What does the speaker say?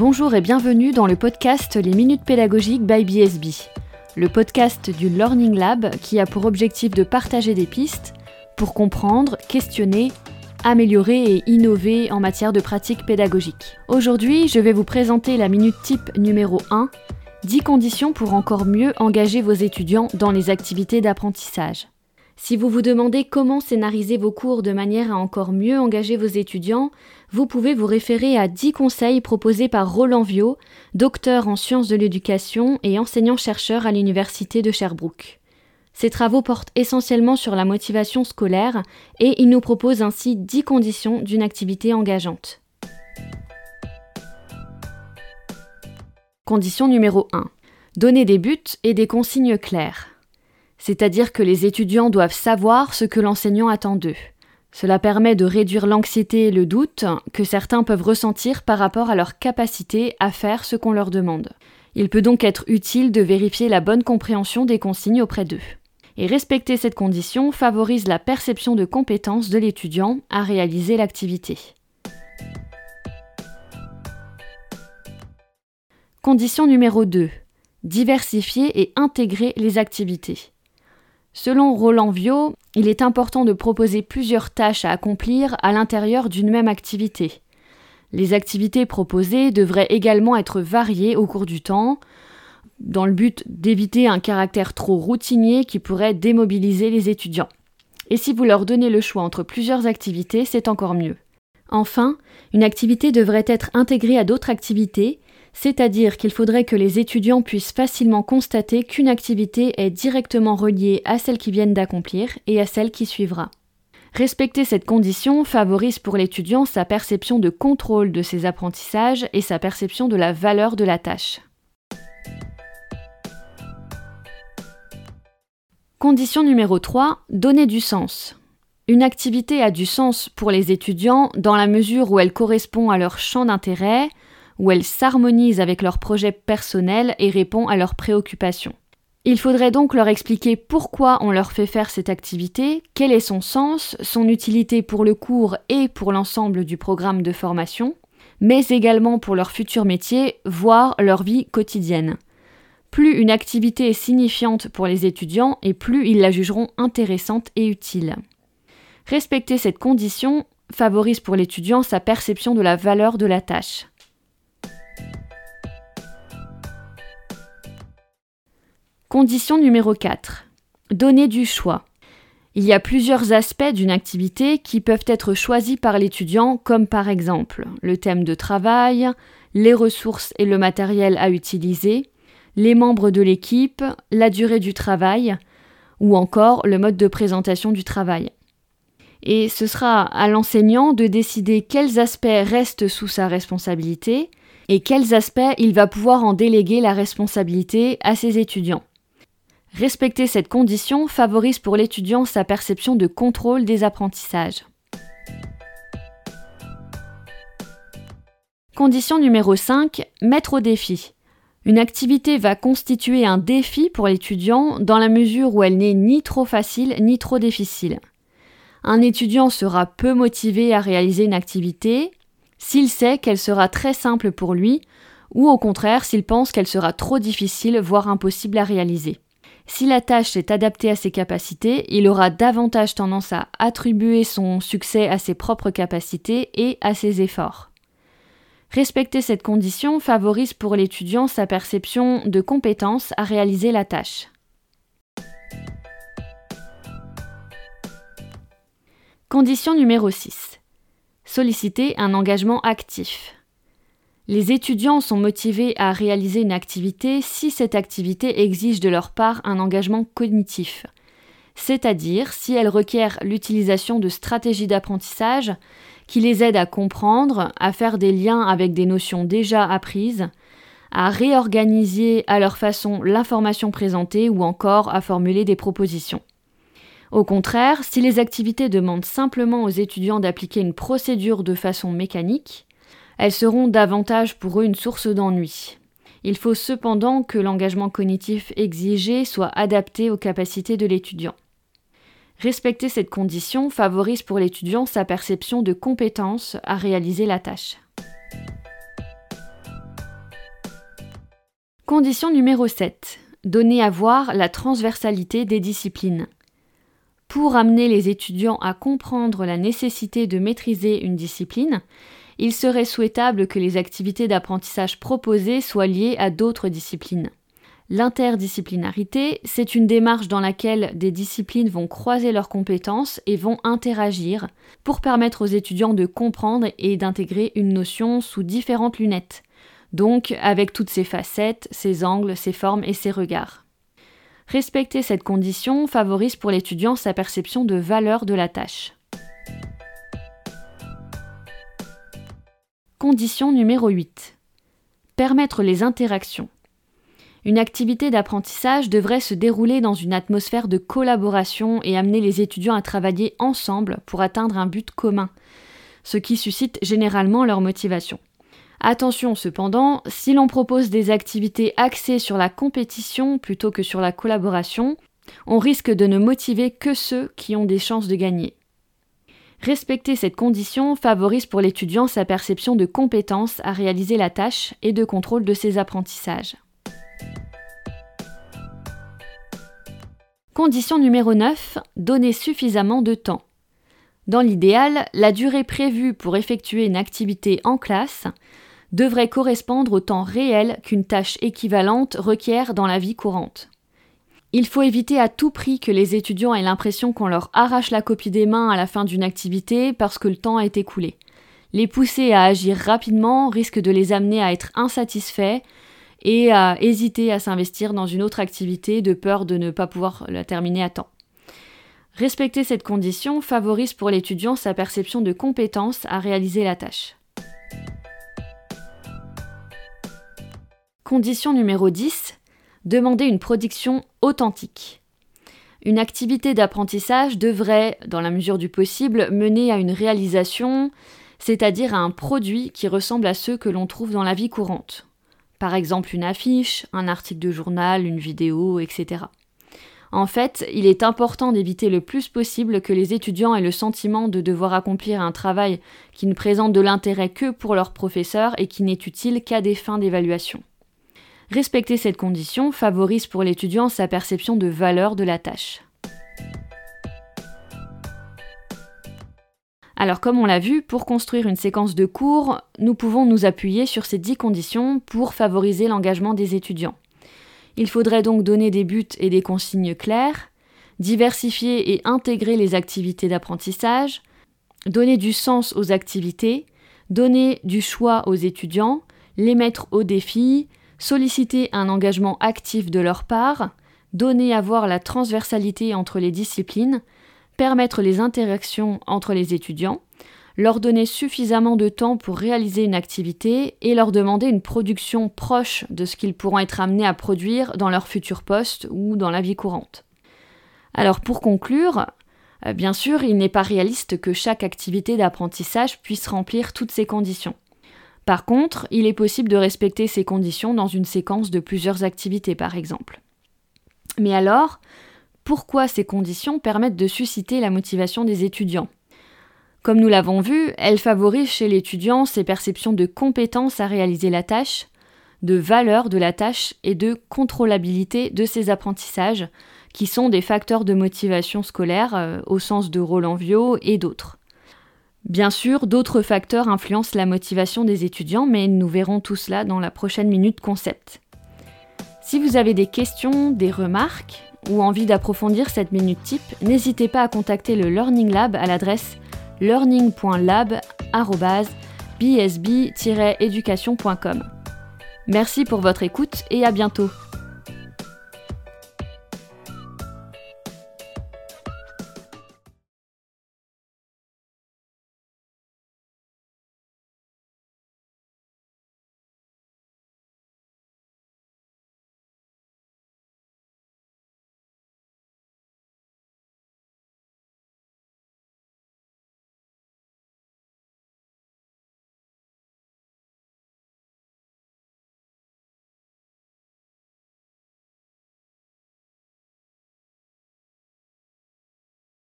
Bonjour et bienvenue dans le podcast Les Minutes Pédagogiques by BSB, le podcast du Learning Lab qui a pour objectif de partager des pistes pour comprendre, questionner, améliorer et innover en matière de pratique pédagogique. Aujourd'hui, je vais vous présenter la minute type numéro 1, 10 conditions pour encore mieux engager vos étudiants dans les activités d'apprentissage. Si vous vous demandez comment scénariser vos cours de manière à encore mieux engager vos étudiants, vous pouvez vous référer à 10 conseils proposés par Roland Viau, docteur en sciences de l'éducation et enseignant-chercheur à l'Université de Sherbrooke. Ses travaux portent essentiellement sur la motivation scolaire et il nous propose ainsi 10 conditions d'une activité engageante. Condition numéro 1. Donner des buts et des consignes claires c'est-à-dire que les étudiants doivent savoir ce que l'enseignant attend d'eux. Cela permet de réduire l'anxiété et le doute que certains peuvent ressentir par rapport à leur capacité à faire ce qu'on leur demande. Il peut donc être utile de vérifier la bonne compréhension des consignes auprès d'eux. Et respecter cette condition favorise la perception de compétence de l'étudiant à réaliser l'activité. Condition numéro 2. Diversifier et intégrer les activités. Selon Roland Viau, il est important de proposer plusieurs tâches à accomplir à l'intérieur d'une même activité. Les activités proposées devraient également être variées au cours du temps, dans le but d'éviter un caractère trop routinier qui pourrait démobiliser les étudiants. Et si vous leur donnez le choix entre plusieurs activités, c'est encore mieux. Enfin, une activité devrait être intégrée à d'autres activités c'est-à-dire qu'il faudrait que les étudiants puissent facilement constater qu'une activité est directement reliée à celle qu'ils viennent d'accomplir et à celle qui suivra. Respecter cette condition favorise pour l'étudiant sa perception de contrôle de ses apprentissages et sa perception de la valeur de la tâche. Condition numéro 3, donner du sens. Une activité a du sens pour les étudiants dans la mesure où elle correspond à leur champ d'intérêt, où elles s'harmonisent avec leurs projets personnels et répond à leurs préoccupations. Il faudrait donc leur expliquer pourquoi on leur fait faire cette activité, quel est son sens, son utilité pour le cours et pour l'ensemble du programme de formation, mais également pour leur futur métier, voire leur vie quotidienne. Plus une activité est signifiante pour les étudiants et plus ils la jugeront intéressante et utile. Respecter cette condition favorise pour l'étudiant sa perception de la valeur de la tâche. Condition numéro 4. Donner du choix. Il y a plusieurs aspects d'une activité qui peuvent être choisis par l'étudiant, comme par exemple le thème de travail, les ressources et le matériel à utiliser, les membres de l'équipe, la durée du travail, ou encore le mode de présentation du travail. Et ce sera à l'enseignant de décider quels aspects restent sous sa responsabilité et quels aspects il va pouvoir en déléguer la responsabilité à ses étudiants. Respecter cette condition favorise pour l'étudiant sa perception de contrôle des apprentissages. Condition numéro 5, mettre au défi. Une activité va constituer un défi pour l'étudiant dans la mesure où elle n'est ni trop facile ni trop difficile. Un étudiant sera peu motivé à réaliser une activité s'il sait qu'elle sera très simple pour lui ou au contraire s'il pense qu'elle sera trop difficile voire impossible à réaliser. Si la tâche est adaptée à ses capacités, il aura davantage tendance à attribuer son succès à ses propres capacités et à ses efforts. Respecter cette condition favorise pour l'étudiant sa perception de compétence à réaliser la tâche. Condition numéro 6. Solliciter un engagement actif. Les étudiants sont motivés à réaliser une activité si cette activité exige de leur part un engagement cognitif, c'est-à-dire si elle requiert l'utilisation de stratégies d'apprentissage qui les aident à comprendre, à faire des liens avec des notions déjà apprises, à réorganiser à leur façon l'information présentée ou encore à formuler des propositions. Au contraire, si les activités demandent simplement aux étudiants d'appliquer une procédure de façon mécanique, elles seront davantage pour eux une source d'ennui. Il faut cependant que l'engagement cognitif exigé soit adapté aux capacités de l'étudiant. Respecter cette condition favorise pour l'étudiant sa perception de compétence à réaliser la tâche. Condition numéro 7. Donner à voir la transversalité des disciplines. Pour amener les étudiants à comprendre la nécessité de maîtriser une discipline, il serait souhaitable que les activités d'apprentissage proposées soient liées à d'autres disciplines. L'interdisciplinarité, c'est une démarche dans laquelle des disciplines vont croiser leurs compétences et vont interagir pour permettre aux étudiants de comprendre et d'intégrer une notion sous différentes lunettes, donc avec toutes ses facettes, ses angles, ses formes et ses regards. Respecter cette condition favorise pour l'étudiant sa perception de valeur de la tâche. Condition numéro 8. Permettre les interactions. Une activité d'apprentissage devrait se dérouler dans une atmosphère de collaboration et amener les étudiants à travailler ensemble pour atteindre un but commun, ce qui suscite généralement leur motivation. Attention cependant, si l'on propose des activités axées sur la compétition plutôt que sur la collaboration, on risque de ne motiver que ceux qui ont des chances de gagner. Respecter cette condition favorise pour l'étudiant sa perception de compétence à réaliser la tâche et de contrôle de ses apprentissages. Condition numéro 9. Donner suffisamment de temps. Dans l'idéal, la durée prévue pour effectuer une activité en classe devrait correspondre au temps réel qu'une tâche équivalente requiert dans la vie courante. Il faut éviter à tout prix que les étudiants aient l'impression qu'on leur arrache la copie des mains à la fin d'une activité parce que le temps est écoulé. Les pousser à agir rapidement risque de les amener à être insatisfaits et à hésiter à s'investir dans une autre activité de peur de ne pas pouvoir la terminer à temps. Respecter cette condition favorise pour l'étudiant sa perception de compétence à réaliser la tâche. Condition numéro 10. Demander une production authentique. Une activité d'apprentissage devrait, dans la mesure du possible, mener à une réalisation, c'est-à-dire à un produit qui ressemble à ceux que l'on trouve dans la vie courante. Par exemple une affiche, un article de journal, une vidéo, etc. En fait, il est important d'éviter le plus possible que les étudiants aient le sentiment de devoir accomplir un travail qui ne présente de l'intérêt que pour leur professeur et qui n'est utile qu'à des fins d'évaluation. Respecter cette condition favorise pour l'étudiant sa perception de valeur de la tâche. Alors comme on l'a vu, pour construire une séquence de cours, nous pouvons nous appuyer sur ces 10 conditions pour favoriser l'engagement des étudiants. Il faudrait donc donner des buts et des consignes claires, diversifier et intégrer les activités d'apprentissage, donner du sens aux activités, donner du choix aux étudiants, les mettre au défi, solliciter un engagement actif de leur part, donner à voir la transversalité entre les disciplines, permettre les interactions entre les étudiants, leur donner suffisamment de temps pour réaliser une activité et leur demander une production proche de ce qu'ils pourront être amenés à produire dans leur futur poste ou dans la vie courante. Alors pour conclure, euh, bien sûr, il n'est pas réaliste que chaque activité d'apprentissage puisse remplir toutes ces conditions. Par contre, il est possible de respecter ces conditions dans une séquence de plusieurs activités, par exemple. Mais alors, pourquoi ces conditions permettent de susciter la motivation des étudiants? Comme nous l'avons vu, elles favorisent chez l'étudiant ses perceptions de compétence à réaliser la tâche, de valeur de la tâche et de contrôlabilité de ses apprentissages, qui sont des facteurs de motivation scolaire euh, au sens de Roland Viau et d'autres. Bien sûr, d'autres facteurs influencent la motivation des étudiants, mais nous verrons tout cela dans la prochaine minute concept. Si vous avez des questions, des remarques ou envie d'approfondir cette minute type, n'hésitez pas à contacter le Learning Lab à l'adresse learning.lab@bsb-education.com. Merci pour votre écoute et à bientôt.